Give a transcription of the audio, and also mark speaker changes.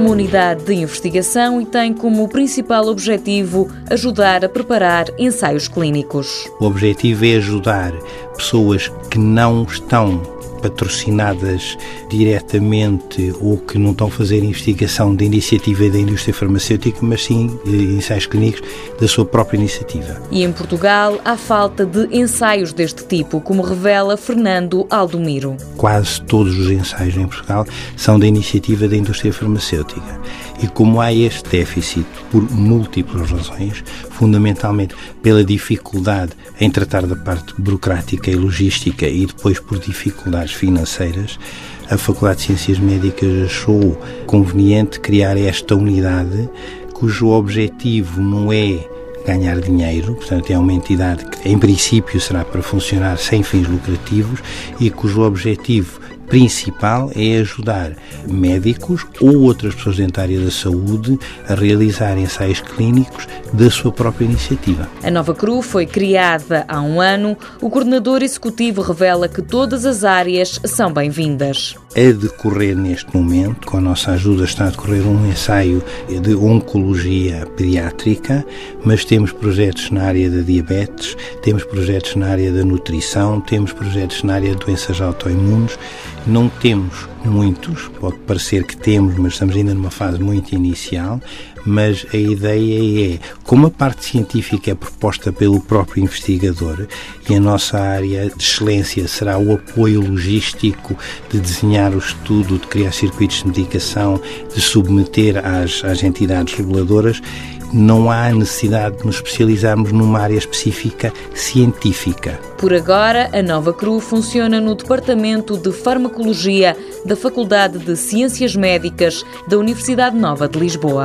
Speaker 1: uma unidade de investigação e tem como principal objetivo ajudar a preparar ensaios clínicos.
Speaker 2: O objetivo é ajudar pessoas que não estão patrocinadas diretamente ou que não estão a fazer investigação de iniciativa da indústria farmacêutica, mas sim ensaios clínicos da sua própria iniciativa.
Speaker 1: E em Portugal há falta de ensaios deste tipo, como revela Fernando Aldomiro.
Speaker 2: Quase todos os ensaios em Portugal são da iniciativa da indústria farmacêutica. E como há este déficit por múltiplas razões, fundamentalmente pela dificuldade em tratar da parte burocrática e logística e depois por dificuldades financeiras, a Faculdade de Ciências Médicas achou conveniente criar esta unidade cujo objetivo não é ganhar dinheiro, portanto é uma entidade que em princípio será para funcionar sem fins lucrativos e cujo objetivo principal é ajudar médicos ou outras pessoas dentro da área da saúde a realizar ensaios clínicos da sua própria iniciativa.
Speaker 1: A nova CRU foi criada há um ano. O coordenador executivo revela que todas as áreas são bem-vindas.
Speaker 2: A decorrer neste momento, com a nossa ajuda, está a decorrer um ensaio de oncologia pediátrica, mas temos projetos na área da diabetes, temos projetos na área da nutrição, temos projetos na área de doenças autoimunes não temos muitos, pode parecer que temos, mas estamos ainda numa fase muito inicial. Mas a ideia é, como a parte científica é proposta pelo próprio investigador e a nossa área de excelência será o apoio logístico de desenhar o estudo, de criar circuitos de medicação, de submeter às, às entidades reguladoras, não há necessidade de nos especializarmos numa área específica científica.
Speaker 1: Por agora, a Nova Cru funciona no Departamento de Farmacologia da Faculdade de Ciências Médicas da Universidade Nova de Lisboa.